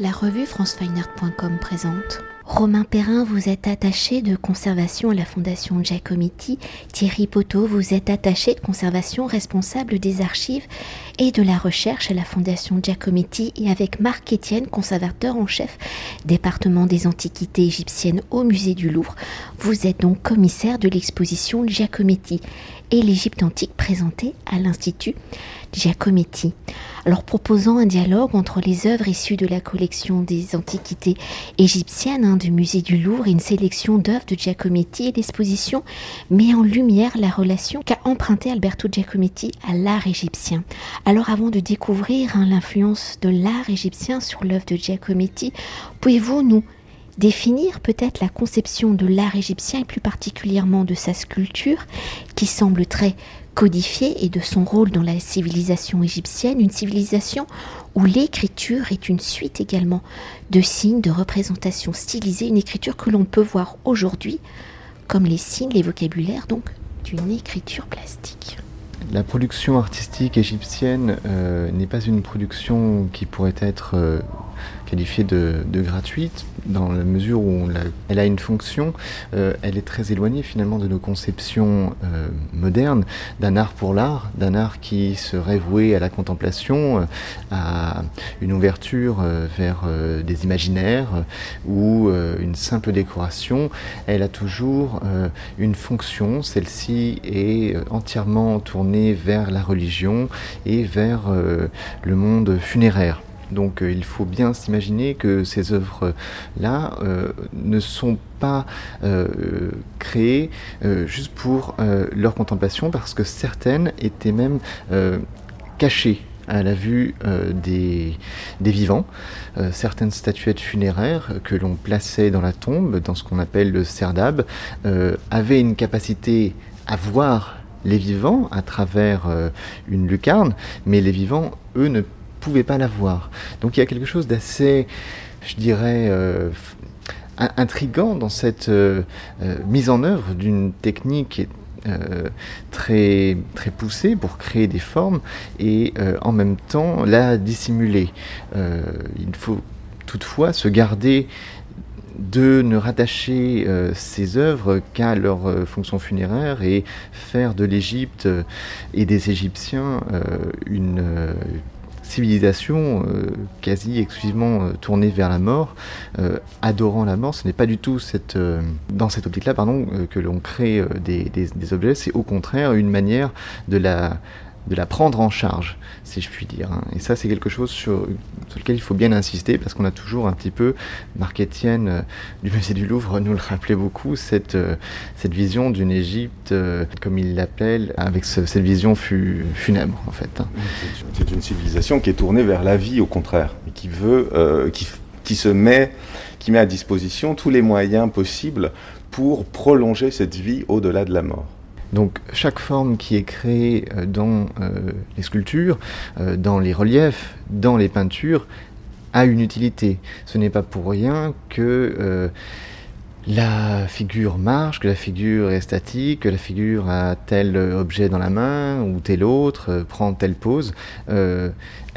La revue francefineart.com présente. Romain Perrin, vous êtes attaché de conservation à la Fondation Giacometti. Thierry Poteau, vous êtes attaché de conservation responsable des archives et de la recherche à la Fondation Giacometti et avec Marc Etienne, conservateur en chef, département des antiquités égyptiennes au musée du Louvre. Vous êtes donc commissaire de l'exposition Giacometti et l'Égypte antique présentée à l'Institut Giacometti. Alors proposant un dialogue entre les œuvres issues de la collection des antiquités égyptiennes hein, du musée du Louvre et une sélection d'œuvres de Giacometti et l'exposition met en lumière la relation qu'a emprunté Alberto Giacometti à l'art égyptien. Alors avant de découvrir hein, l'influence de l'art égyptien sur l'œuvre de Giacometti, pouvez-vous nous définir peut-être la conception de l'art égyptien et plus particulièrement de sa sculpture qui semble très codifiée et de son rôle dans la civilisation égyptienne, une civilisation où l'écriture est une suite également de signes, de représentations stylisées, une écriture que l'on peut voir aujourd'hui comme les signes, les vocabulaires donc d'une écriture plastique. La production artistique égyptienne euh, n'est pas une production qui pourrait être euh, qualifiée de, gratuite, dans la mesure où elle a une fonction, euh, elle est très éloignée finalement de nos conceptions euh, modernes d'un art pour l'art, d'un art qui serait voué à la contemplation, euh, à une ouverture vers des imaginaires ou une simple décoration. Elle a toujours une fonction, celle-ci est entièrement tournée vers la religion et vers le monde funéraire. Donc euh, il faut bien s'imaginer que ces œuvres-là euh, ne sont pas euh, créées juste pour leur contemplation, parce que certaines étaient même cachées à la vue des, vivants. certaines statuettes funéraires que l'on plaçait dans la tombe, dans ce qu'on appelle le serdab, avaient une capacité à voir les vivants à travers une lucarne, mais les vivants, eux, ne pouvait pas la voir. Donc il y a quelque chose d'assez, je dirais, euh, intrigant dans cette euh, euh, mise en œuvre d'une technique très, très poussée pour créer des formes et en même temps la dissimuler. il faut toutefois se garder de ne rattacher ces œuvres qu'à leur fonction funéraire et faire de l'Égypte et des Égyptiens une civilisation euh, quasi exclusivement euh, tournée vers la mort, euh, adorant la mort. Ce n'est pas du tout dans cette optique-là pardon, que l'on crée des objets, c'est au contraire une manière de la de la prendre en charge, si je puis dire. Hein. Et ça, c'est quelque chose sur, lequel il faut bien insister, parce qu'on a toujours un petit peu, Marc Etienne euh, du musée du Louvre nous le rappelait beaucoup, cette, euh, cette vision d'une Égypte, euh, comme il l'appelle, avec cette vision funèbre, en fait. Hein. C'est une civilisation qui est tournée vers la vie, au contraire, et qui veut, qui, qui se met, qui met à disposition tous les moyens possibles pour prolonger cette vie au-delà de la mort. Donc chaque forme qui est créée euh, dans euh, les sculptures, euh, dans les reliefs, dans les peintures, a une utilité. Ce n'est pas pour rien que la figure marche, que la figure est statique, que la figure a tel objet dans la main ou tel autre, prend telle pose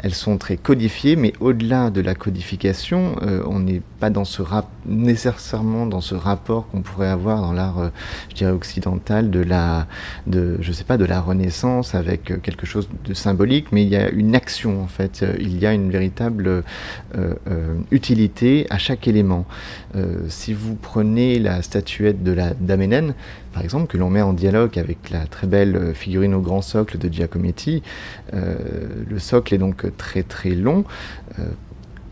elles sont très codifiées, mais au-delà de la codification, euh, on n'est pas dans ce nécessairement dans ce rapport qu'on pourrait avoir dans l'art, euh, je dirais occidental, de la, de, je sais pas, de la Renaissance avec euh, quelque chose de symbolique, mais il y a une action en fait, il y a une véritable utilité à chaque élément. si vous prenez la statuette de la Dame par exemple, que l'on met en dialogue avec la très belle figurine au grand socle de Giacometti, le socle est donc très très long euh,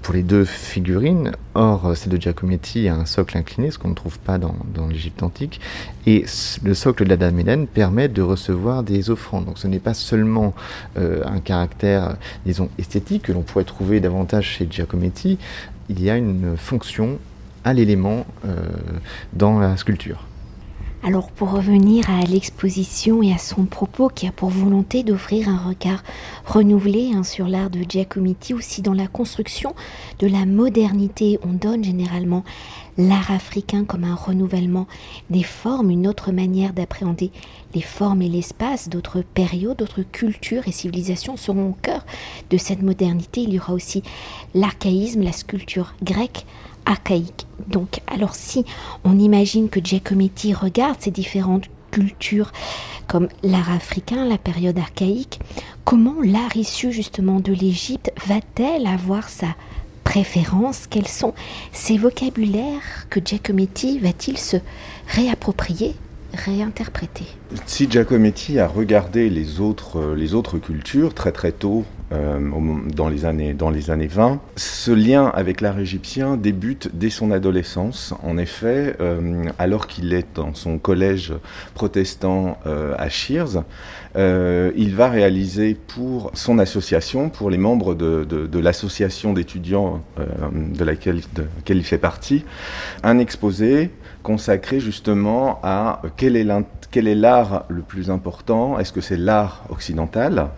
pour les deux figurines. Or, celle de Giacometti a un socle incliné, ce qu'on ne trouve pas dans, l'Égypte antique. Et le socle de la Dame Hélène permet de recevoir des offrandes. Donc ce n'est pas seulement euh, un caractère, disons, esthétique que l'on pourrait trouver davantage chez Giacometti. Il y a une fonction à l'élément euh, dans la sculpture. Alors pour revenir à l'exposition et à son propos qui a pour volonté d'offrir un regard renouvelé hein, sur l'art de Giacometti, aussi dans la construction de la modernité, on donne généralement l'art africain comme un renouvellement des formes, une autre manière d'appréhender les formes et l'espace, d'autres périodes, d'autres cultures et civilisations seront au cœur de cette modernité. Il y aura aussi l'archaïsme, la sculpture grecque archaïque. Donc, alors si on imagine que Giacometti regarde ces différentes cultures comme l'art africain, la période archaïque, comment l'art issu justement de l'Égypte va-t-elle avoir sa préférence? Quels sont ces vocabulaires que Giacometti va-t-il se réapproprier, réinterpréter? Si Giacometti a regardé les autres, les autres cultures très très tôt, euh, dans, les années, dans les années 20. Ce lien avec l'art égyptien débute dès son adolescence. En effet, euh, alors qu'il est dans son collège protestant euh, à Shears, il va réaliser pour son association, pour les membres de, l'association d'étudiants de laquelle il fait partie, un exposé consacré justement à quel est l'art le plus important? Est-ce que c'est l'art occidental?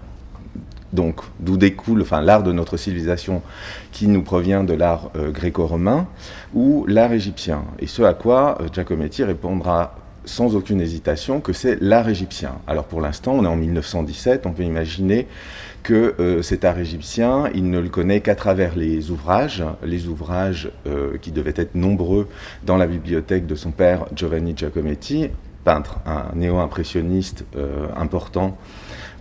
Donc d'où découle enfin, l'art de notre civilisation qui nous provient de l'art euh, gréco-romain, ou l'art égyptien. Et ce à quoi euh, Giacometti répondra sans aucune hésitation que c'est l'art égyptien. Alors pour l'instant, on est en 1917, on peut imaginer que euh, cet art égyptien, il ne le connaît qu'à travers les ouvrages, les ouvrages qui devaient être nombreux dans la bibliothèque de son père Giovanni Giacometti, peintre, un néo-impressionniste important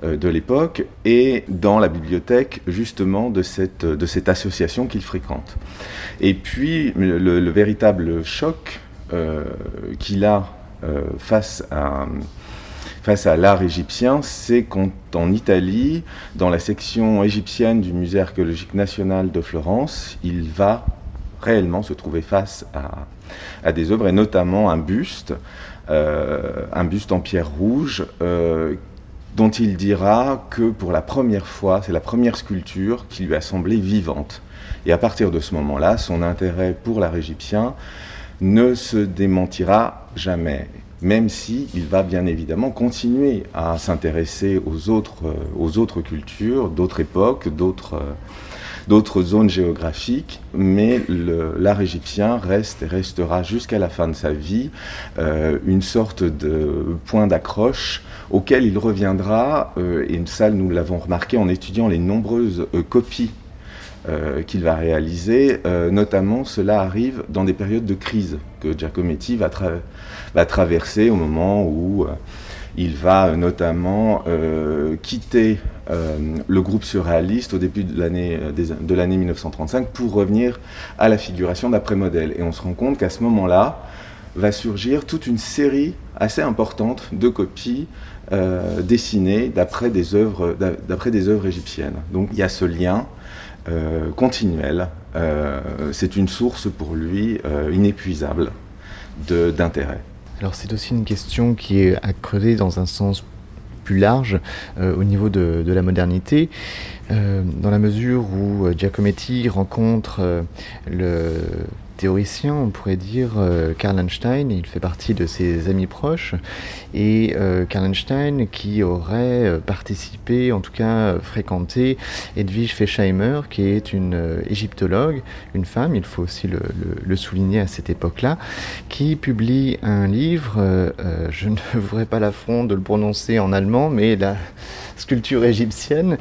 euh, de l'époque et dans la bibliothèque justement de cette, association qu'il fréquente. Et puis le, véritable choc euh, qu'il a euh, face à, l'art égyptien, c'est quand en Italie, dans la section égyptienne du Musée archéologique national de Florence, il va réellement se trouver face à, à des œuvres, et notamment un buste, un buste en pierre rouge, dont il dira que pour la première fois, c'est la première sculpture qui lui a semblé vivante. Et à partir de ce moment-là, son intérêt pour l'art égyptien ne se démentira jamais, même si il va bien évidemment continuer à s'intéresser aux autres, euh, aux autres cultures, d'autres époques, d'autres euh, d'autres zones géographiques, mais l'art égyptien reste et restera jusqu'à la fin de sa vie euh, une sorte de point d'accroche auquel il reviendra, euh, et ça nous l'avons remarqué en étudiant les nombreuses euh, copies qu'il va réaliser, notamment cela arrive dans des périodes de crise que Giacometti va, va traverser au moment où il va notamment euh, quitter euh, le groupe surréaliste au début de l'année de l'année 1935 pour revenir à la figuration d'après-modèle. Et on se rend compte qu'à ce moment-là va surgir toute une série assez importante de copies euh, dessinées d'après des œuvres d'après des œuvres égyptiennes. Donc il y a ce lien continuel. C'est une source pour lui inépuisable d'intérêt. Alors c'est aussi une question qui est à creuser dans un sens plus large euh, au niveau de, la modernité, euh, dans la mesure où euh, Giacometti rencontre le on pourrait dire euh, Karl Einstein, il fait partie de ses amis proches, et euh, Karl Einstein qui aurait euh, participé, en tout cas fréquenté Edwige Fechheimer, qui est une égyptologue, une femme, il faut aussi le, souligner à cette époque-là, qui publie un livre, je ne ferai pas l'affront de le prononcer en allemand, mais la sculpture égyptienne,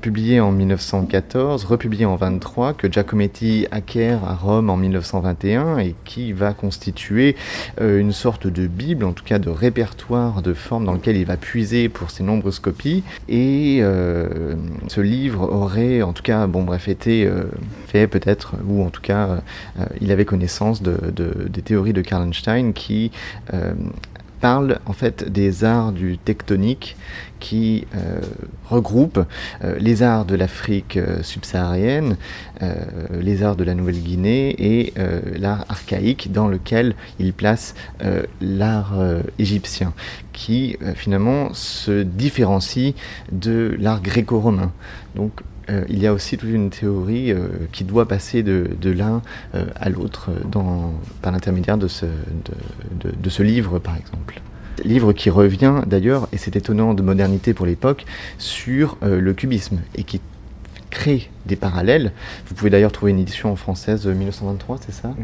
publié en 1914, republié en 23, que Giacometti acquiert à Rome en 1921 et qui va constituer euh, une sorte de bible, en tout cas de répertoire de formes dans lequel il va puiser pour ses nombreuses copies. Et euh, ce livre aurait, en tout cas, bon bref, été euh, fait peut-être, ou en tout cas, il avait connaissance de, des théories de Karl Einstein qui parle en fait des arts du tectonique qui euh, regroupe euh, les arts de l'Afrique euh, subsaharienne, les arts de la Nouvelle-Guinée et l'art archaïque dans lequel il place l'art égyptien, qui finalement se différencie de l'art gréco-romain. Euh, il y a aussi toute une théorie euh, qui doit passer de, l'un euh, à l'autre par l'intermédiaire de ce, de, ce livre, par exemple. Livre qui revient d'ailleurs, et c'est étonnant de modernité pour l'époque, sur le cubisme et qui crée des parallèles. Vous pouvez d'ailleurs trouver une édition en française de 1923, c'est ça?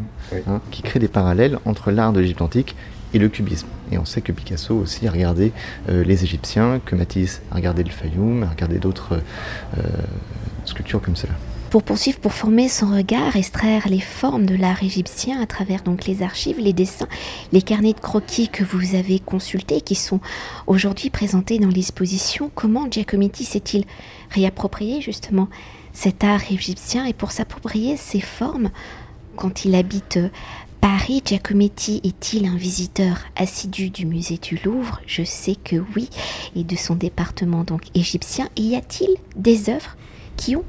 Hein, Qui crée des parallèles entre l'art de l'Égypte antique et le cubisme. Et on sait que Picasso aussi a regardé euh, les Égyptiens, que Matisse a regardé le Fayoum, a regardé d'autres euh, sculptures comme cela. Pour poursuivre, pour former son regard, extraire les formes de l'art égyptien à travers donc les archives, les dessins, les carnets de croquis que vous avez consultés, qui sont aujourd'hui présentés dans l'exposition, comment Giacometti s'est-il réapproprié justement cet art égyptien et pour s'approprier ces formes quand il habite Paris, Giacometti est-il un visiteur assidu du musée du Louvre? Je sais que oui, et de son département donc égyptien. Y a-t-il des œuvres qui ont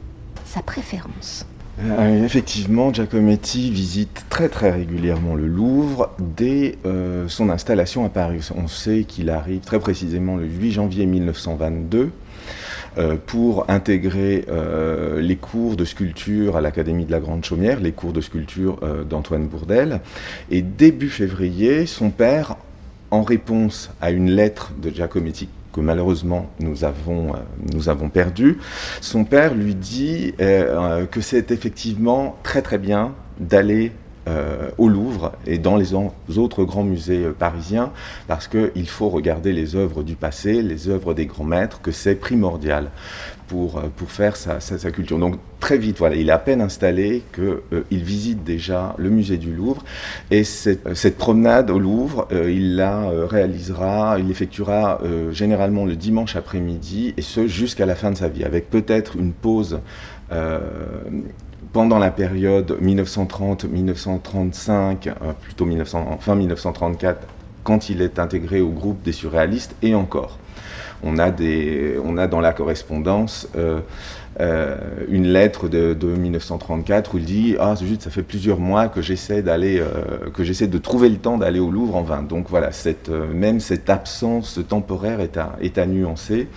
sa préférence? Euh, Effectivement, Giacometti visite très très régulièrement le Louvre dès euh, son installation à Paris. On sait qu'il arrive très précisément le 8 janvier 1922 euh, pour intégrer euh, les cours de sculpture à l'Académie de la Grande Chaumière, les cours de sculpture euh, d'Antoine Bourdel. Et début février, son père, en réponse à une lettre de Giacometti que malheureusement nous avons, nous avons perdu, son père lui dit que c'est effectivement très très bien d'aller euh, au Louvre et dans les autres grands musées euh, parisiens, parce qu'il faut regarder les œuvres du passé, les œuvres des grands maîtres, que c'est primordial pour, euh, pour faire sa, sa, culture. Donc très vite, voilà, il est à peine installé qu'il visite déjà le musée du Louvre, et cette, promenade au Louvre, il la réalisera, il l'effectuera généralement le dimanche après-midi, et ce jusqu'à la fin de sa vie, avec peut-être une pause pendant la période 1930-1935, euh, plutôt 1900, fin 1934, quand il est intégré au groupe des surréalistes, et encore. On a, des, on a dans la correspondance euh, euh, une lettre de, 1934 où il dit Ah, juste, ça fait plusieurs mois que j'essaie d'aller, que j'essaie de trouver le temps d'aller au Louvre en vain. Donc voilà, même cette absence temporaire est à, est à nuancer.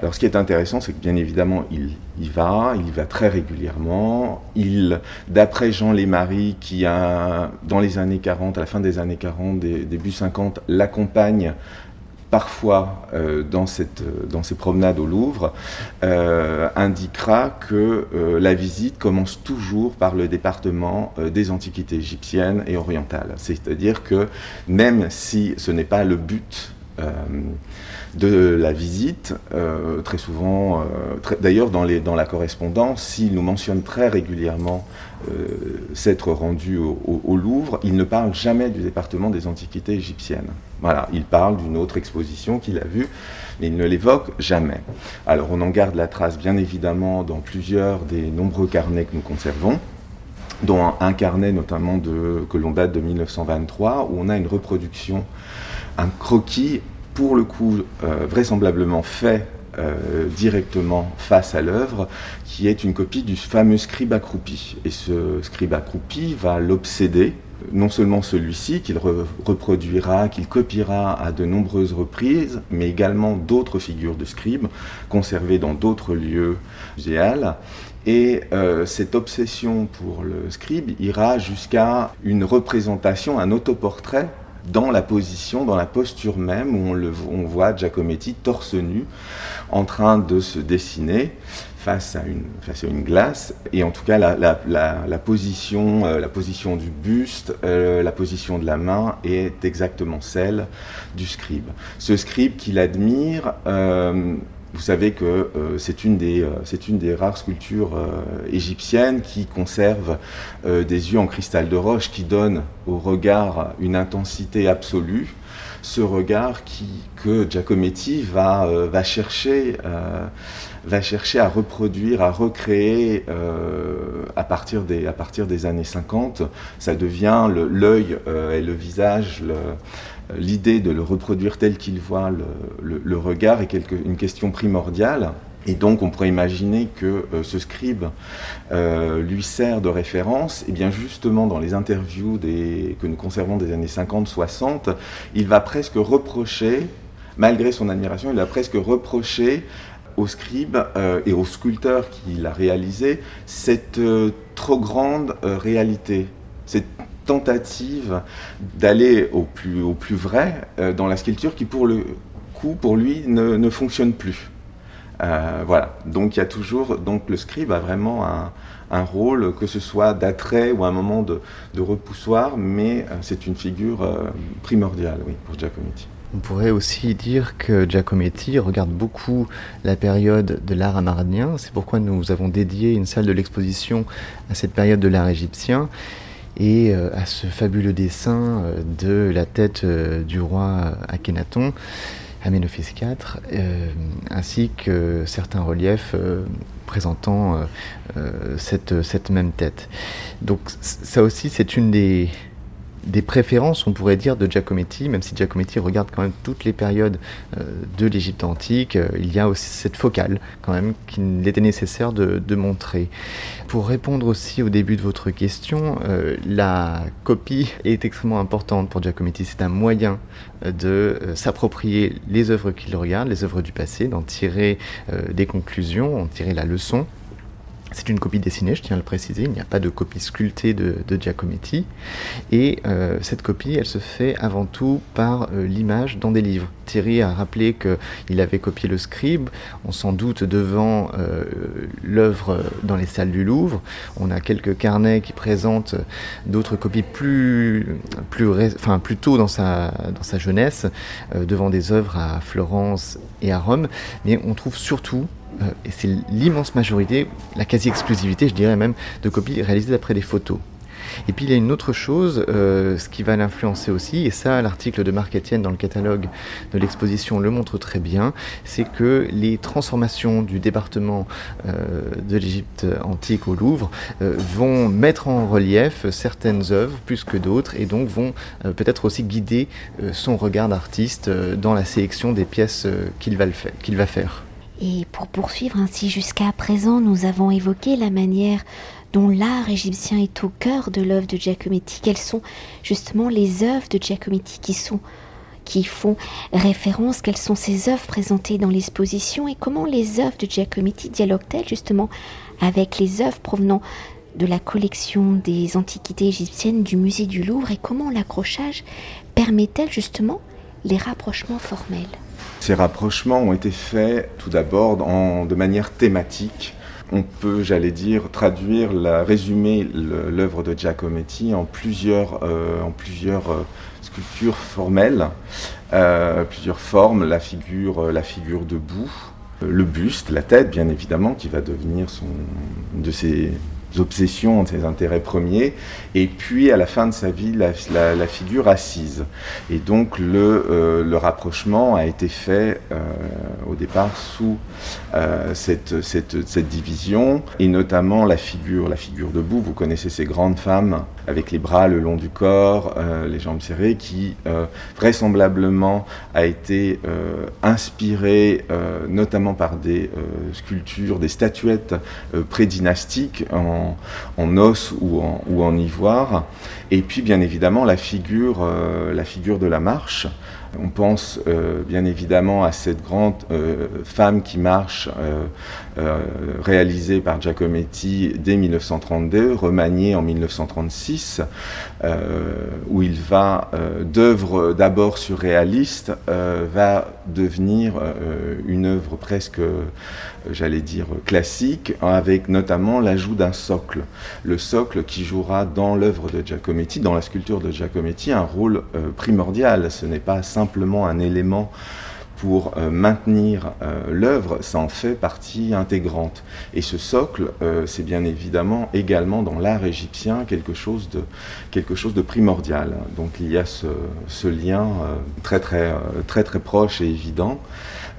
Alors ce qui est intéressant, c'est que bien évidemment, il y va, il y va très régulièrement. Il, d'après Jean Lémarie, qui dans les années 40, à la fin des années 40, début 50, l'accompagne parfois euh, dans, cette, dans ces promenades au Louvre, euh, indiquera que euh, la visite commence toujours par le département des antiquités égyptiennes et orientales. C'est-à-dire que même si ce n'est pas le but de la visite, euh, très souvent, euh, d'ailleurs dans, la correspondance, s'il nous mentionne très régulièrement euh, s'être rendu au, Louvre, il ne parle jamais du département des antiquités égyptiennes. Voilà, il parle d'une autre exposition qu'il a vue, mais il ne l'évoque jamais. Alors on en garde la trace bien évidemment dans plusieurs des nombreux carnets que nous conservons dont un, carnet notamment de, que l'on date de 1923, où on a une reproduction, un croquis pour le coup euh, vraisemblablement fait euh, directement face à l'œuvre, qui est une copie du fameux scribe accroupi. Et ce scribe accroupi va l'obséder, non seulement celui-ci, qu'il reproduira, qu'il copiera à de nombreuses reprises, mais également d'autres figures de scribe conservées dans d'autres lieux muséals. Et euh, cette obsession pour le scribe ira jusqu'à une représentation, un autoportrait dans la position, dans la posture même où on, le, voit Giacometti torse nu en train de se dessiner face à une, face à une glace. Et en tout cas, la, la, position, euh, la position du buste, euh, la position de la main est exactement celle du scribe. Ce scribe qu'il admire, euh, vous savez que euh, c'est une, euh, une des rares sculptures euh, égyptiennes qui conserve des yeux en cristal de roche qui donnent au regard une intensité absolue. Ce regard qui, que Giacometti va, va, chercher, va chercher à reproduire, à recréer à, partir des, à partir des années 50. Ça devient l'œil et le visage, l'idée de le reproduire tel qu'il voit le, regard est une question primordiale. Et donc, on pourrait imaginer que euh, ce scribe euh, lui sert de référence. Et bien, justement, dans les interviews que nous conservons des années 50-60, il va presque reprocher, malgré son admiration, il va presque reprocher au scribe et au sculpteur qui l'a réalisé cette trop grande réalité, tentative d'aller au plus, au plus vrai dans la sculpture qui pour le coup, pour lui, ne, ne fonctionne plus. voilà, donc il y a toujours, donc le scribe a vraiment un, un rôle, que ce soit d'attrait ou un moment de, repoussoir, mais euh, c'est une figure euh, primordiale oui, pour Giacometti. On pourrait aussi dire que Giacometti regarde beaucoup la période de l'art amardien. C'est pourquoi nous avons dédié une salle de l'exposition à cette période de l'art égyptien et euh, à ce fabuleux dessin de la tête du roi Akhenaton. Aménophis IV, ainsi que certains reliefs présentant euh, euh, cette, cette même tête. Donc ça aussi, c'est une des, des préférences, on pourrait dire, de Giacometti, même si Giacometti regarde quand même toutes les périodes euh, de l'Égypte antique, euh, il y a aussi cette focale, quand même, qu'il était nécessaire de, montrer. Pour répondre aussi au début de votre question, euh, la copie est extrêmement importante pour Giacometti. C'est un moyen de s'approprier les œuvres qu'il regarde, les œuvres du passé, d'en tirer des conclusions, en tirer la leçon. C'est une copie dessinée, je tiens à le préciser, il n'y a pas de copie sculptée de, Giacometti. Et euh, cette copie, elle se fait avant tout par euh, l'image dans des livres. Thierry a rappelé qu'il avait copié le scribe, on s'en doute devant euh, l'œuvre dans les salles du Louvre. On a quelques carnets qui présentent d'autres copies plus, plus, enfin, plus tôt dans sa, dans sa jeunesse, devant des œuvres à Florence et à Rome. Mais on trouve surtout et c'est l'immense majorité, la quasi-exclusivité, je dirais même, de copies réalisées d'après des photos. Et puis il y a une autre chose, euh, ce qui va l'influencer aussi, et ça l'article de Marc Etienne dans le catalogue de l'exposition le montre très bien, c'est que les transformations du département euh, de l'Égypte antique au Louvre vont mettre en relief certaines œuvres plus que d'autres, et donc vont peut-être aussi guider son regard d'artiste dans la sélection des pièces qu'il va faire. Et pour poursuivre ainsi jusqu'à présent, nous avons évoqué la manière dont l'art égyptien est au cœur de l'œuvre de Giacometti. Quelles sont justement les œuvres de Giacometti qui sont qui font référence, quelles sont ces œuvres présentées dans l'exposition? Et comment les œuvres de Giacometti dialoguent-elles justement avec les œuvres provenant de la collection des antiquités égyptiennes du musée du Louvre? Et comment l'accrochage permet-elle justement les rapprochements formels? Ces rapprochements ont été faits tout d'abord de manière thématique. On peut, j'allais dire, traduire, la, résumer l'œuvre de Giacometti en plusieurs, euh, en plusieurs euh, sculptures formelles, euh, plusieurs formes, la figure, la figure debout, le buste, la tête bien évidemment, qui va devenir son, de ses obsessions, ses intérêts premiers, et puis à la fin de sa vie, la, figure assise. Et donc le, euh, rapprochement a été fait euh, au départ sous euh, cette, cette, cette, division, et notamment la figure, la figure debout. Vous connaissez ces grandes femmes avec les bras le long du corps, les jambes serrées, qui vraisemblablement a été inspirée notamment par des sculptures, des statuettes prédynastiques en en, os ou en, ivoire. Et puis bien évidemment la figure, euh, la figure de la marche. On pense euh, bien évidemment à cette grande euh, femme qui marche, réalisée par Giacometti dès 1932, remaniée en 1936, où il va, d'œuvre d'abord surréaliste, va devenir une œuvre presque j'allais dire, classique, avec notamment l'ajout d'un socle. Le socle qui jouera dans l'œuvre de Giacometti, dans la sculpture de Giacometti, un rôle euh, primordial. Ce n'est pas simplement un élément pour euh, maintenir euh, l'œuvre, ça en fait partie intégrante. Et ce socle, c'est bien évidemment également dans l'art égyptien quelque chose de, quelque chose de primordial. Donc il y a ce, lien très, très, très très proche et évident.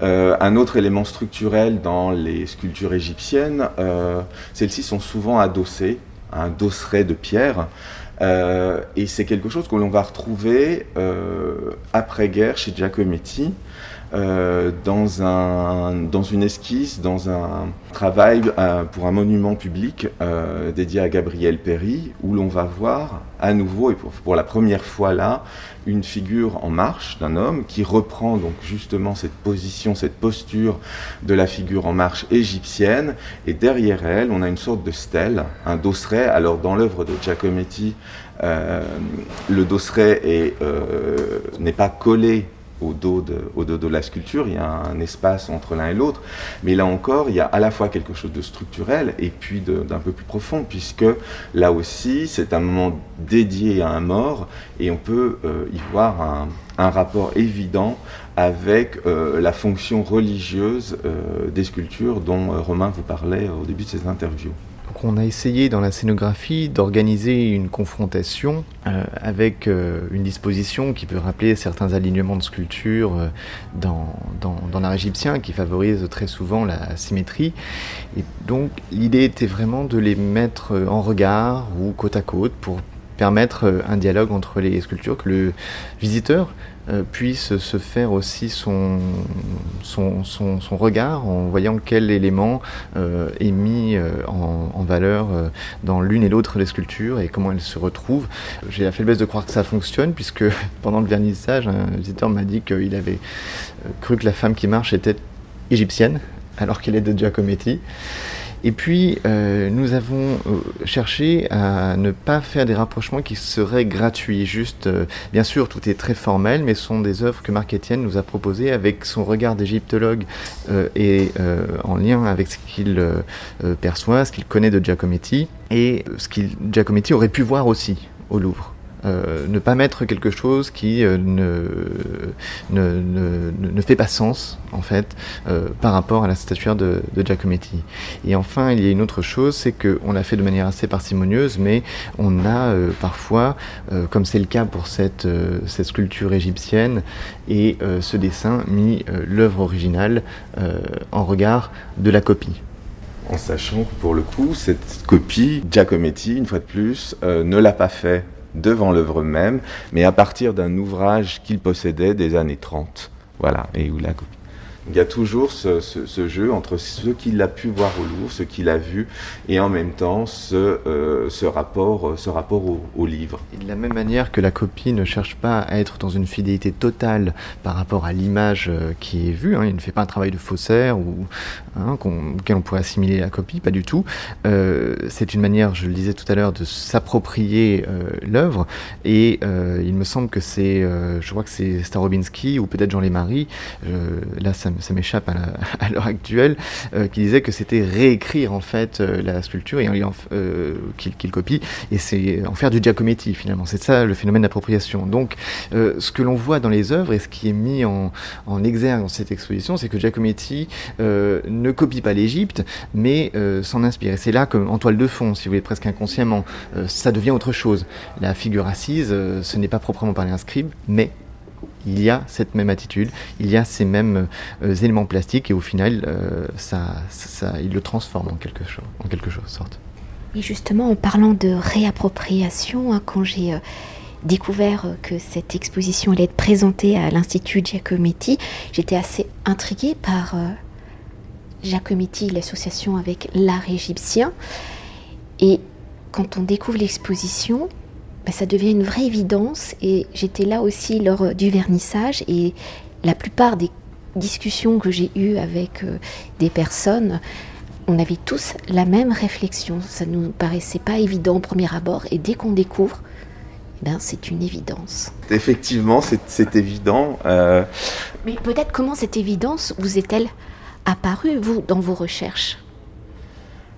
Euh, un autre élément structurel dans les sculptures égyptiennes, euh, celles-ci sont souvent adossées à un dosseret de pierre. Euh, et c'est quelque chose que l'on va retrouver après-guerre chez Giacometti, euh, dans, un, dans une esquisse, dans un travail euh, pour un monument public euh, dédié à Gabriel Péry, où l'on va voir à nouveau, et pour, pour, la première fois là, une figure en marche d'un homme qui reprend donc justement cette position, cette posture de la figure en marche égyptienne, et derrière elle, on a une sorte de stèle, un dosseret. Alors dans l'œuvre de Giacometti, le dosseret n'est pas collé au dos, de, la sculpture, il y a un espace entre l'un et l'autre, mais là encore, il y a à la fois quelque chose de structurel et puis d'un peu plus profond, puisque là aussi, c'est un moment dédié à un mort, et on peut euh, y voir un, rapport évident avec euh, la fonction religieuse euh, des sculptures dont Romain vous parlait au début de ses on a essayé dans la scénographie d'organiser une confrontation euh, avec euh, une disposition qui peut rappeler certains alignements de sculptures euh, dans, dans, l'art égyptien qui favorise très souvent la symétrie. Et donc l'idée était vraiment de les mettre en regard ou côte à côte pour permettre un dialogue entre les sculptures, que le visiteur puisse se faire aussi son, son, son, regard en voyant quel élément euh, est mis euh, en, valeur dans l'une et l'autre des sculptures et comment elles se retrouvent. J'ai la faiblesse de croire que ça fonctionne puisque pendant le vernissage, un visiteur m'a dit qu'il avait cru que la femme qui marche était égyptienne alors qu'elle est de Giacometti. Et puis, euh, nous avons euh, cherché à ne pas faire des rapprochements qui seraient gratuits. Juste, euh, bien sûr, tout est très formel, mais ce sont des œuvres que Marc Etienne nous a proposées avec son regard d'égyptologue et en lien avec ce qu'il perçoit, ce qu'il connaît de Giacometti et ce qu'il Giacometti aurait pu voir aussi au Louvre. Euh, ne pas mettre quelque chose qui euh, ne, ne, ne, fait pas sens, en fait, euh, par rapport à la statuaire de, de, Giacometti. Et enfin, il y a une autre chose, c'est qu'on l'a fait de manière assez parcimonieuse, mais on a parfois, comme c'est le cas pour cette, cette sculpture égyptienne et ce dessin, mis l'œuvre originale en regard de la copie en sachant que pour le coup, cette copie, Giacometti, une fois de plus, ne l'a pas fait devant l'œuvre même, mais à partir d'un ouvrage qu'il possédait des années 30. Voilà, et où la copie il y a toujours ce, jeu entre ce qu'il a pu voir au Louvre, ce qu'il a vu, et en même temps ce, euh, rapport, ce rapport au, livre. De la même manière que la copie ne cherche pas à être dans une fidélité totale par rapport à l'image euh, qui est vue, hein, il ne fait pas un travail de faussaire ou hein, auquel on pourrait assimiler la copie, pas du tout. Euh, c'est une manière, je le disais tout à l'heure, de s'approprier l'œuvre, et il me semble que c'est, je crois que c'est Starobinski ou peut-être Jean Lémarie, là ça ça m'échappe à l'heure actuelle, euh, qui disait que c'était réécrire en fait euh, la sculpture et euh, qu'il copie, et c'est en faire du Giacometti finalement. C'est ça le phénomène d'appropriation. Donc, ce que l'on voit dans les œuvres et ce qui est mis en, exergue dans cette exposition, c'est que Giacometti ne copie pas l'Égypte, mais s'en inspire. Et c'est là, comme en toile de fond, si vous voulez, presque inconsciemment, ça devient autre chose. La figure assise, ce n'est pas proprement parler un scribe, mais il y a cette même attitude, il y a ces mêmes euh, éléments plastiques et au final, euh, ça, il le transforme en quelque chose, en quelque chose sorte. Et justement, en parlant de réappropriation, hein, quand j'ai euh, découvert que cette exposition allait être présentée à l'Institut Giacometti, j'étais assez intriguée par Giacometti, l'association avec l'art égyptien. Et quand on découvre l'exposition, bah, ça devient une vraie évidence. Et j'étais là aussi lors du vernissage et la plupart des discussions que j'ai eues avec euh, des personnes, on avait tous la même réflexion. Ça ne nous paraissait pas évident au premier abord et dès qu'on découvre, eh ben, c'est une évidence. Effectivement, c'est évident. Euh. Mais peut-être comment cette évidence vous est-elle apparue, vous, dans vos recherches?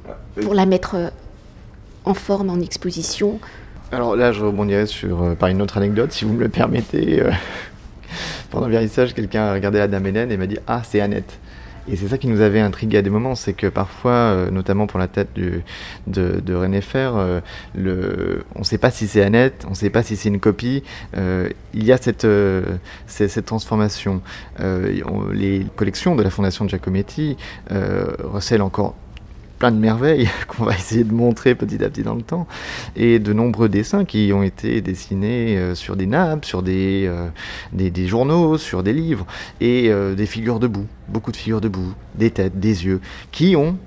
Euh, Pour la mettre en forme, en exposition alors là, je rebondirai euh, par une autre anecdote, si vous me le permettez. Euh, pendant le vernissage, quelqu'un a regardé la Dame Hélène et m'a dit Ah, c'est Annette. Et c'est ça qui nous avait intrigué à des moments, c'est que parfois, euh, notamment pour la tête de, René Fer, on ne sait pas si c'est Annette, on ne sait pas si c'est une copie. il y a cette transformation. les collections de la Fondation Giacometti recèlent encore plein de merveilles qu'on va essayer de montrer petit à petit dans le temps, et de nombreux dessins qui ont été dessinés euh, sur des nappes, sur des, euh, des, journaux, sur des livres, et euh, des figures debout, beaucoup de figures debout, des têtes, des yeux, qui ont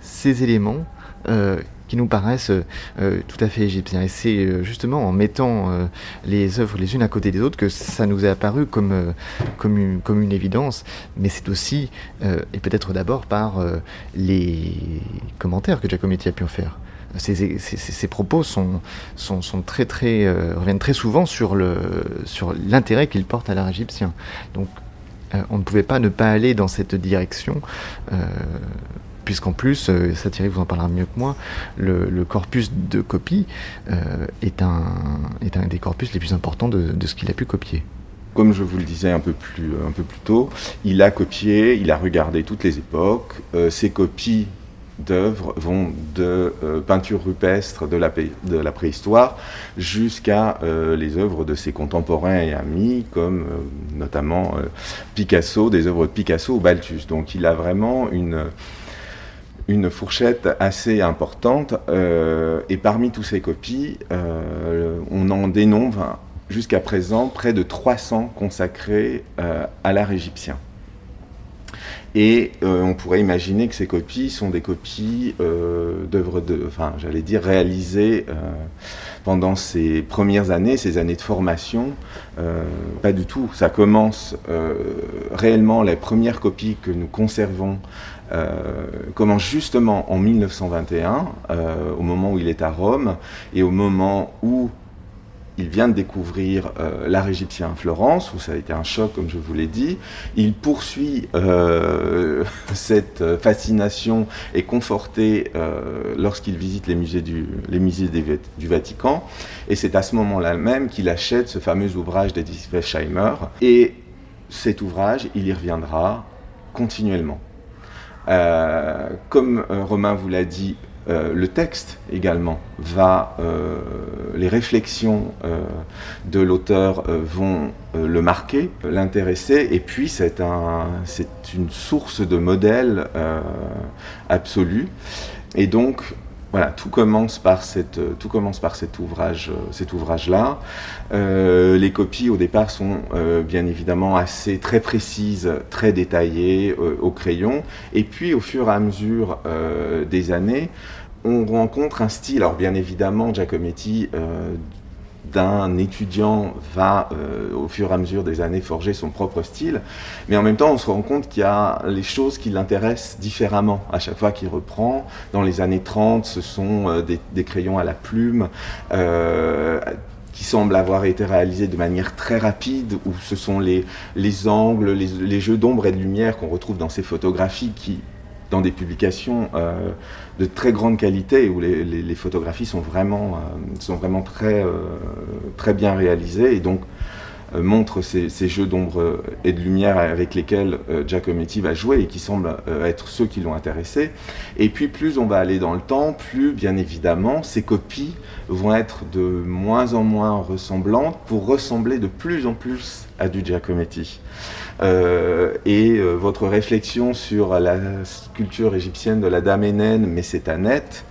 ces éléments qui nous paraissent euh, tout à fait égyptiens. Et c'est euh, justement en mettant euh, les œuvres les unes à côté des autres que ça nous est apparu comme, comme, une, évidence. Mais c'est aussi, et peut-être d'abord par les commentaires que Giacometti a pu en faire. Ces, propos reviennent très souvent sur l'intérêt sur qu'il porte à l'art égyptien. Donc on ne pouvait pas ne pas aller dans cette direction puisqu'en plus, euh, ça vous en parlera mieux que moi, le, corpus de copie euh, est, un, est un des corpus les plus importants de, ce qu'il a pu copier comme je vous le disais un peu plus, un peu plus tôt, il a copié, il a regardé toutes les époques. Euh, ses copies d'œuvres vont de peinture rupestre de la, de la préhistoire jusqu'à les œuvres de ses contemporains et amis, comme notamment Picasso, des œuvres de Picasso ou Balthus. Donc il a vraiment une une fourchette assez importante. Euh, et parmi tous ces copies, euh, on en dénombre jusqu'à présent près de 300 consacrés euh, à l'art égyptien. Et on pourrait imaginer que ces copies sont des copies d'œuvres, de, enfin, j'allais dire, réalisées pendant ces premières années, ces années de formation. pas du tout. Ça commence réellement, les premières copies que nous conservons euh, commence justement en 1921, euh, au moment où il est à Rome, et au moment où il vient de découvrir euh, l'art égyptien à Florence, où ça a été un choc, comme je vous l'ai dit. Il poursuit cette fascination et conforté lorsqu'il visite les musées, du, les musées du Vatican. Et c'est à ce moment-là même qu'il achète ce fameux ouvrage d'Edith Weisheimer. Et cet ouvrage, il y reviendra continuellement. Euh, comme euh, Romain vous l'a dit, euh, le texte également va, les réflexions de l'auteur vont le marquer, l'intéresser, et puis c'est un, une source de modèle absolu. Et donc, voilà, tout commence par cet ouvrage, cet ouvrage-là. Euh, les copies au départ sont euh, bien évidemment assez très précises, très détaillées euh, au crayon. Et puis au fur et à mesure des années, on rencontre un style. Alors bien évidemment, Giacometti d'un étudiant va euh, au fur et à mesure des années forger son propre style, mais en même temps on se rend compte qu'il y a les choses qui l'intéressent différemment à chaque fois qu'il reprend. Dans les années 30, ce sont euh, des, crayons à la plume. Euh, qui semblent avoir été réalisés de manière très rapide, où ce sont les, les angles, les, les jeux d'ombre et de lumière qu'on retrouve dans ces photographies qui dans des publications de très grande qualité où les, photographies sont vraiment, euh, sont vraiment très, euh, très bien réalisées et donc montrent ces, ces jeux d'ombre et de lumière avec lesquels Giacometti va jouer et qui semblent être ceux qui l'ont intéressé. Et puis plus on va aller dans le temps, plus bien évidemment ces copies vont être de moins en moins ressemblantes pour ressembler de plus en plus à du Giacometti. Euh, et euh, votre réflexion sur la sculpture égyptienne de la Dame Hénène, mais c'est net.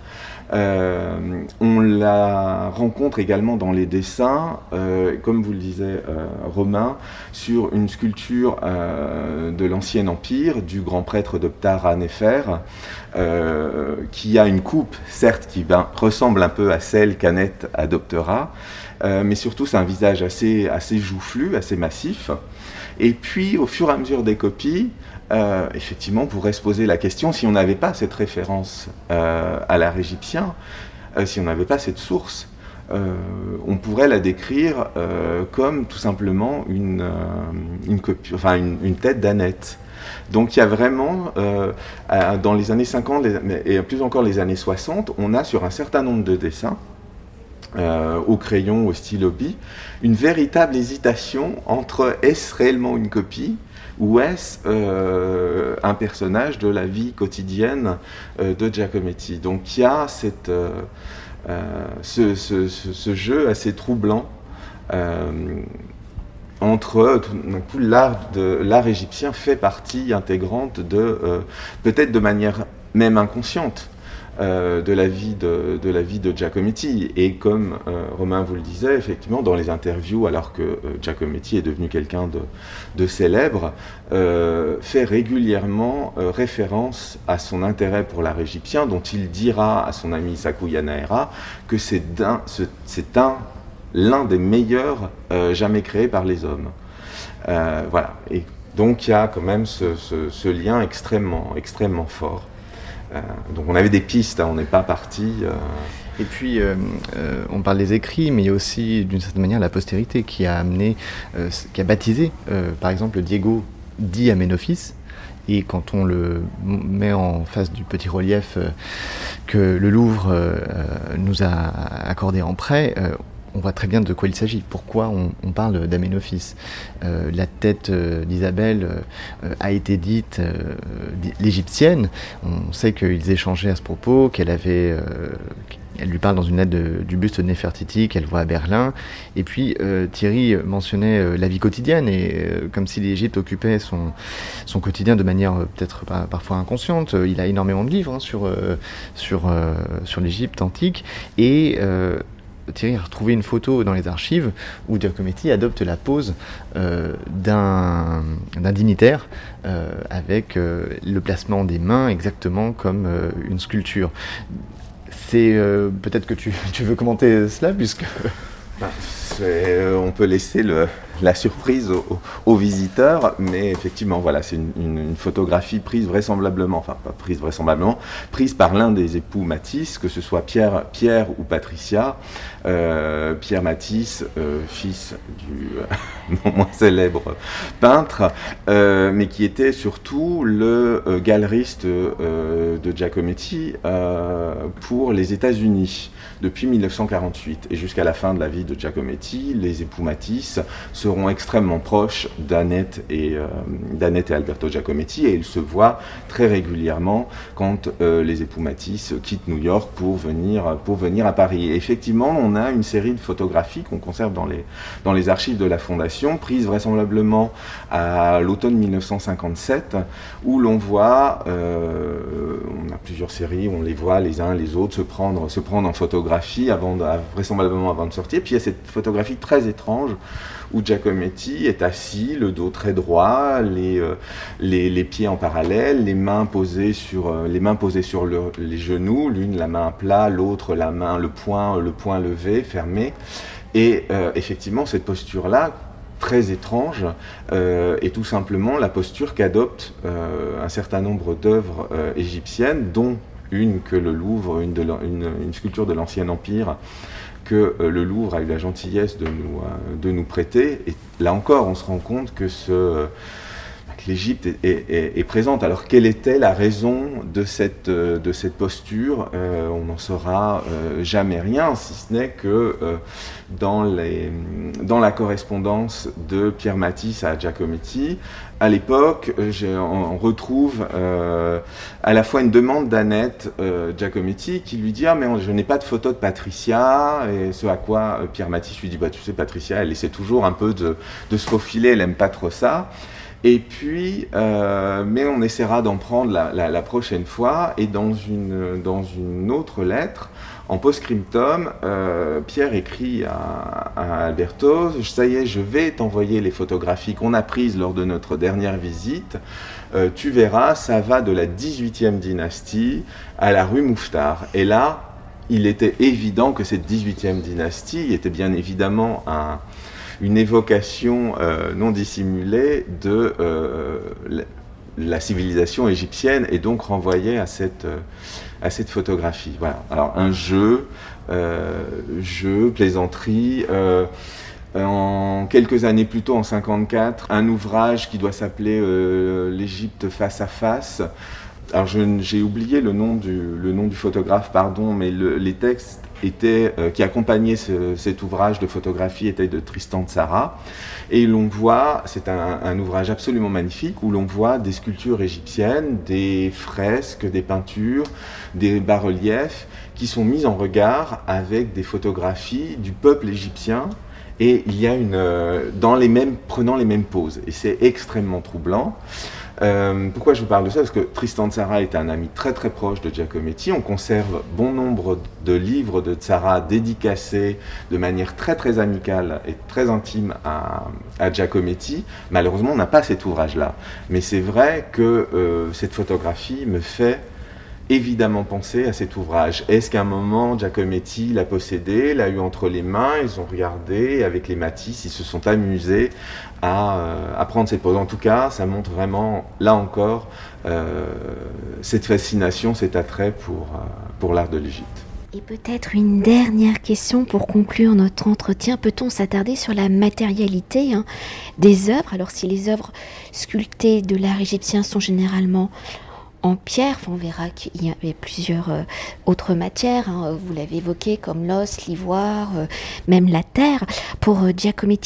Euh, on la rencontre également dans les dessins, comme vous le disait Romain, sur une sculpture de l'Ancien Empire du grand prêtre de Ptah Nefer, qui a une coupe, certes, qui ressemble un peu à celle qu'Annette adoptera, mais surtout c'est un visage assez, assez joufflu, assez massif. Et puis, au fur et à mesure des copies, euh, effectivement, on pourrait se poser la question si on n'avait pas cette référence euh, à l'art égyptien, euh, si on n'avait pas cette source, on pourrait la décrire comme tout simplement une, tête d'Annette. Donc il y a vraiment, dans les années 50 et plus encore les années 60, on a sur un certain nombre de dessins euh, au crayon, au stylo bi, une véritable hésitation entre est-ce réellement une copie ou est-ce euh, un personnage de la vie quotidienne euh, de Giacometti. Donc il y a cette, ce, jeu assez troublant entre l'art l'art égyptien fait partie intégrante de peut-être de manière même inconsciente. Euh, de, la vie de, la vie de Giacometti. Et comme euh, Romain vous le disait, effectivement, dans les interviews, alors que euh, Giacometti est devenu quelqu'un de, célèbre, fait régulièrement référence à son intérêt pour l'art égyptien, dont il dira à son ami Sakou Yanaera que c'est un, l'un des meilleurs jamais créés par les hommes. voilà. Et donc il y a quand même ce, ce lien extrêmement, extrêmement fort. Euh, donc on avait des pistes, hein, on n'est pas parti. Euh. Et puis, euh, on parle des écrits, mais il y a aussi, d'une certaine manière, la postérité qui a amené, qui a baptisé, par exemple, Diego dit Amenophis. Et quand on le met en face du petit relief que le Louvre nous a accordé en prêt, on voit très bien de quoi il s'agit. Pourquoi on, parle d'Aménophis euh, La tête euh, d'Isabelle euh, a été dite l'égyptienne. On sait qu'ils échangeaient à ce propos, qu'elle avait. elle lui parle dans une lettre du buste de Nefertiti qu'elle voit à Berlin. Et puis Thierry mentionnait la vie quotidienne et comme si l'Égypte occupait son, quotidien de manière peut-être parfois inconsciente. Il a énormément de livres hein, sur, sur l'Égypte antique et Thierry a retrouvé une photo dans les archives où Giacometti adopte la pose euh, d'un dignitaire euh, avec euh, le placement des mains exactement comme une sculpture. C'est peut-être que tu, veux commenter cela puisque... Bah, on peut laisser le, la surprise aux, visiteurs, mais effectivement, voilà, c'est une, photographie prise vraisemblablement, enfin pas prise vraisemblablement, prise par l'un des époux Matisse, que ce soit Pierre, Pierre ou Patricia. Euh, Pierre Matisse, euh, fils du non moins célèbre peintre, euh, mais qui était surtout le galeriste de Giacometti pour les États-Unis depuis 1948 et jusqu'à la fin de la vie de Giacometti, les époux Matisse seront extrêmement proches d'Annette et, euh, et Alberto Giacometti et ils se voient très régulièrement quand euh, les époux Matisse quittent New York pour venir, pour venir à Paris. Effectivement, on a une série de photographies qu'on conserve dans les, dans les archives de la Fondation, prises vraisemblablement à l'automne 1957, où l'on voit, euh, on a plusieurs séries, on les voit les uns les autres se prendre, se prendre en photographie, avant vraisemblablement avant de sortir. Puis il y a cette photographie très étrange où Giacometti est assis, le dos très droit, les, euh, pieds en parallèle, les mains posées sur, euh, les genoux, l'une la main à plat, l'autre la main, le poing, le poing levé, fermé. Et euh, effectivement, cette posture-là, très étrange, est tout simplement la posture qu'adoptent un certain nombre d'œuvres égyptiennes, dont une que le Louvre, une sculpture de l'Ancien Empire, que euh, le Louvre a eu la gentillesse de nous, euh, de nous prêter. Et là encore, on se rend compte que ce l'Égypte est, présente. Alors quelle était la raison de cette, euh, de cette posture On n'en saura jamais rien, si ce n'est que dans, les, dans la correspondance de Pierre Matisse à Giacometti, à l'époque, on retrouve euh, à la fois une demande d'Annette euh, Giacometti qui lui dit Ah, mais je n'ai pas de photo de Patricia. Et ce à quoi euh, Pierre Matisse lui dit Bah, tu sais, Patricia, elle essaie toujours un peu de, se faufiler, elle n'aime pas trop ça. Et puis, mais on essaiera d'en prendre la, prochaine fois. Et dans une, dans une autre lettre, en post-scriptum, euh, Pierre écrit à, Alberto, ça y est, je vais t'envoyer les photographies qu'on a prises lors de notre dernière visite. Euh, tu verras, ça va de la 18e dynastie à la rue Mouffetard. Et là, il était évident que cette 18e dynastie était bien évidemment une évocation euh, non dissimulée de la, civilisation égyptienne et donc renvoyait à cette à cette photographie. Voilà. Alors un jeu, euh, jeu, plaisanterie. Euh, en quelques années plus tôt, en 54, un ouvrage qui doit s'appeler euh, L'Égypte face à face. Alors j'ai oublié le nom, du, le nom du photographe, pardon, mais les textes étaient, qui accompagnaient cet ouvrage de photographie étaient de Tristan Tzara. Et l'on voit, c'est un, ouvrage absolument magnifique, où l'on voit des sculptures égyptiennes, des fresques, des peintures, des bas-reliefs, qui sont mis en regard avec des photographies du peuple égyptien, et il y a une, euh, dans les mêmes, prenant les mêmes poses. Et c'est extrêmement troublant. Euh, pourquoi je vous parle de ça? Parce que Tristan Tzara est un ami très très proche de Giacometti. On conserve bon nombre de livres de Tzara dédicacés de manière très très amicale et très intime à, Giacometti. Malheureusement, on n'a pas cet ouvrage-là. Mais c'est vrai que euh, cette photographie me fait évidemment penser à cet ouvrage. Est-ce qu'à un moment, Giacometti l'a possédé, l'a eu entre les mains, ils ont regardé, avec les Matisse, ils se sont amusés à, euh, prendre cette pose. En tout cas, ça montre vraiment, là encore, euh, cette fascination, cet attrait pour, euh, pour l'art de l'Égypte. Et peut-être une dernière question pour conclure notre entretien. Peut-on s'attarder sur la matérialité hein, des œuvres? Alors si les œuvres sculptées de l'art égyptien sont généralement pierre. on verra qu'il y avait plusieurs euh, autres matières, hein. vous l'avez évoqué, comme l'os, l'ivoire, euh, même la terre. Pour euh,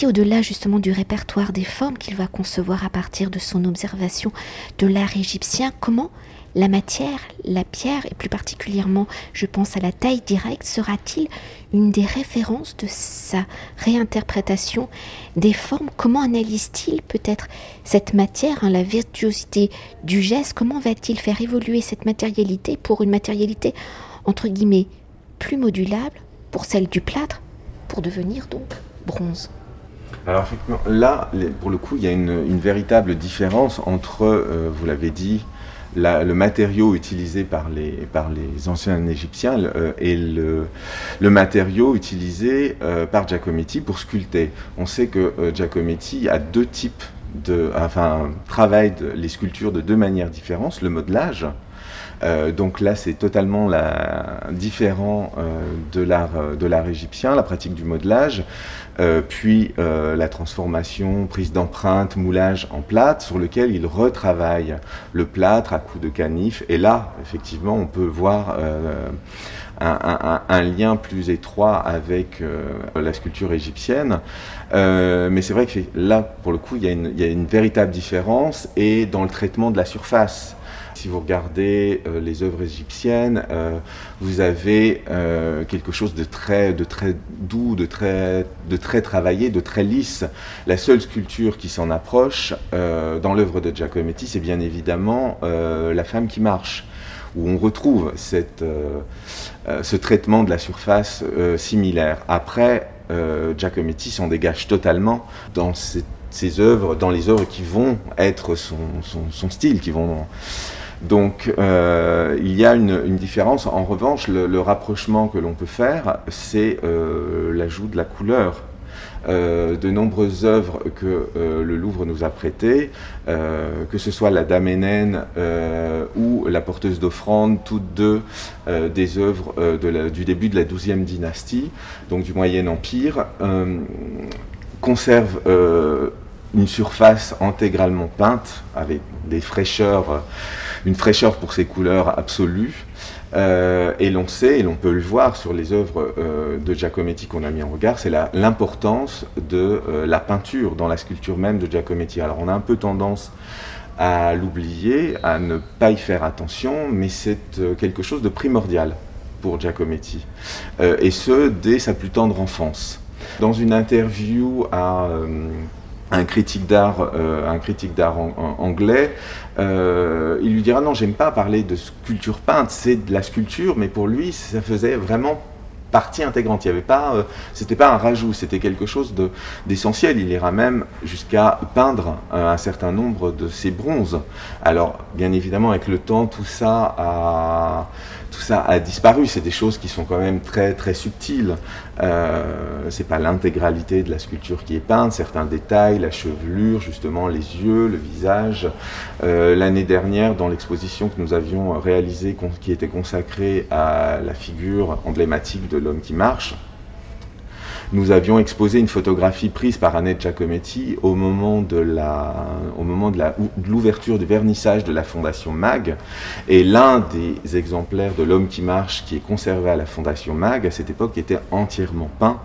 au-delà justement du répertoire des formes qu'il va concevoir à partir de son observation de l'art égyptien, comment la matière, la pierre, et plus particulièrement, je pense à la taille directe, sera-t-il une des références de sa réinterprétation des formes? Comment analyse-t-il peut-être cette matière, hein, la virtuosité du geste? Comment va-t-il faire évoluer cette matérialité pour une matérialité, entre guillemets, plus modulable pour celle du plâtre, pour devenir donc bronze? Alors effectivement, là, pour le coup, il y a une, véritable différence entre, euh, vous l'avez dit, le matériau utilisé par les, anciens Égyptiens euh, et le, matériau utilisé euh, par Giacometti pour sculpter. On sait que euh, Giacometti a deux types de, enfin, travaille les sculptures de deux manières différentes, le modelage, donc là, c'est totalement différent de l'art égyptien, la pratique du modelage. Euh, puis euh, la transformation, prise d'empreinte, moulage en plâtre, sur lequel il retravaille le plâtre à coups de canif. Et là, effectivement, on peut voir euh, un, lien plus étroit avec la sculpture égyptienne. mais c'est vrai que là, pour le coup, il y, a une véritable différence et dans le traitement de la surface. Si vous regardez euh, les œuvres égyptiennes, euh, vous avez euh, quelque chose de très, de très doux, de très, de très travaillé, de très lisse. La seule sculpture qui s'en approche dans l'œuvre de Giacometti, c'est bien évidemment La femme qui marche où on retrouve cette, ce traitement de la surface similaire. Après, Giacometti s'en dégage totalement dans ses œuvres, dans les œuvres qui vont être son, son, son style, qui vont donc euh, il y a une, différence. En revanche, le, rapprochement que l'on peut faire, c'est euh, l'ajout de la couleur. Euh, de nombreuses œuvres que le Louvre nous a prêtées, que ce soit la Dame Hénène ou la Porteuse d'offrande, toutes deux des œuvres du début de la XIIe dynastie, donc du Moyen Empire, conservent une surface intégralement peinte avec des fraîcheurs une fraîcheur pour ses couleurs absolues. Euh, et l'on sait, et l'on peut le voir sur les œuvres euh, de Giacometti qu'on a mis en regard, c'est l'importance de euh, la peinture dans la sculpture même de Giacometti. Alors on a un peu tendance à l'oublier, à ne pas y faire attention, mais c'est quelque chose de primordial pour Giacometti, et ce, dès sa plus tendre enfance. Dans une interview à un critique d'art, un critique d'art anglais, euh, il lui dira non, j'aime pas parler de sculpture peinte, c'est de la sculpture, mais pour lui, ça faisait vraiment partie intégrante. Il y avait pas, euh, c'était pas un rajout, c'était quelque chose d'essentiel. Il ira même jusqu'à peindre un, certain nombre de ces bronzes. Alors, bien évidemment, avec le temps, tout ça a tout ça a disparu. C'est des choses qui sont quand même très très subtiles. Euh, c'est pas l'intégralité de la sculpture qui est peinte, certains détails, la chevelure, justement les yeux, le visage. Euh, l'année dernière, dans l'exposition que nous avions réalisée, qui était consacrée à la figure emblématique de l'homme qui marche, nous avions exposé une photographie prise par Annette Giacometti au moment de la, au moment de l'ouverture du vernissage de la Fondation MAG. Et l'un des exemplaires de l'homme qui marche qui est conservé à la Fondation MAG à cette époque était entièrement peint.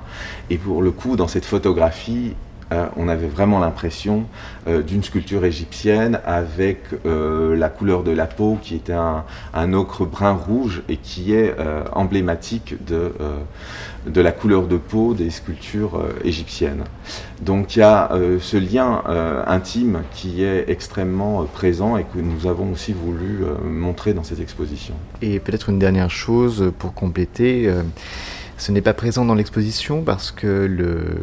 Et pour le coup, dans cette photographie, Euh, on avait vraiment l'impression euh, d'une sculpture égyptienne avec euh, la couleur de la peau qui était un, ocre brun rouge et qui est emblématique de, de la couleur de peau des sculptures égyptiennes. Donc il y a ce lien intime qui est extrêmement présent et que nous avons aussi voulu montrer dans cette exposition. Et peut-être une dernière chose pour compléter, ce n'est pas présent dans l'exposition parce que le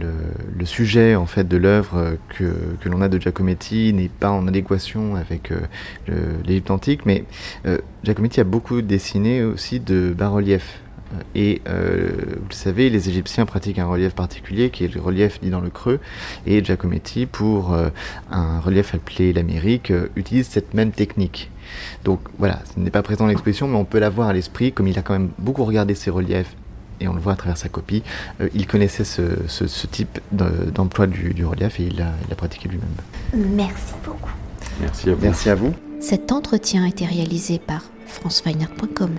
le, sujet en fait de l'œuvre que, que l'on a de Giacometti n'est pas en adéquation avec euh, l'Égypte antique, mais euh, Giacometti a beaucoup dessiné aussi de bas-reliefs. Et euh, vous le savez, les Égyptiens pratiquent un relief particulier qui est le relief dit dans le creux. Et Giacometti, pour un relief appelé l'Amérique, utilise cette même technique. Donc voilà, ce n'est pas présent dans l'exposition, mais on peut l'avoir à l'esprit, comme il a quand même beaucoup regardé ces reliefs et on le voit à travers sa copie, euh, il connaissait ce, type d'emploi du, relief et il l'a pratiqué lui-même. Merci beaucoup. Merci à vous. Merci à vous. Cet entretien a été réalisé par franceweiner.com.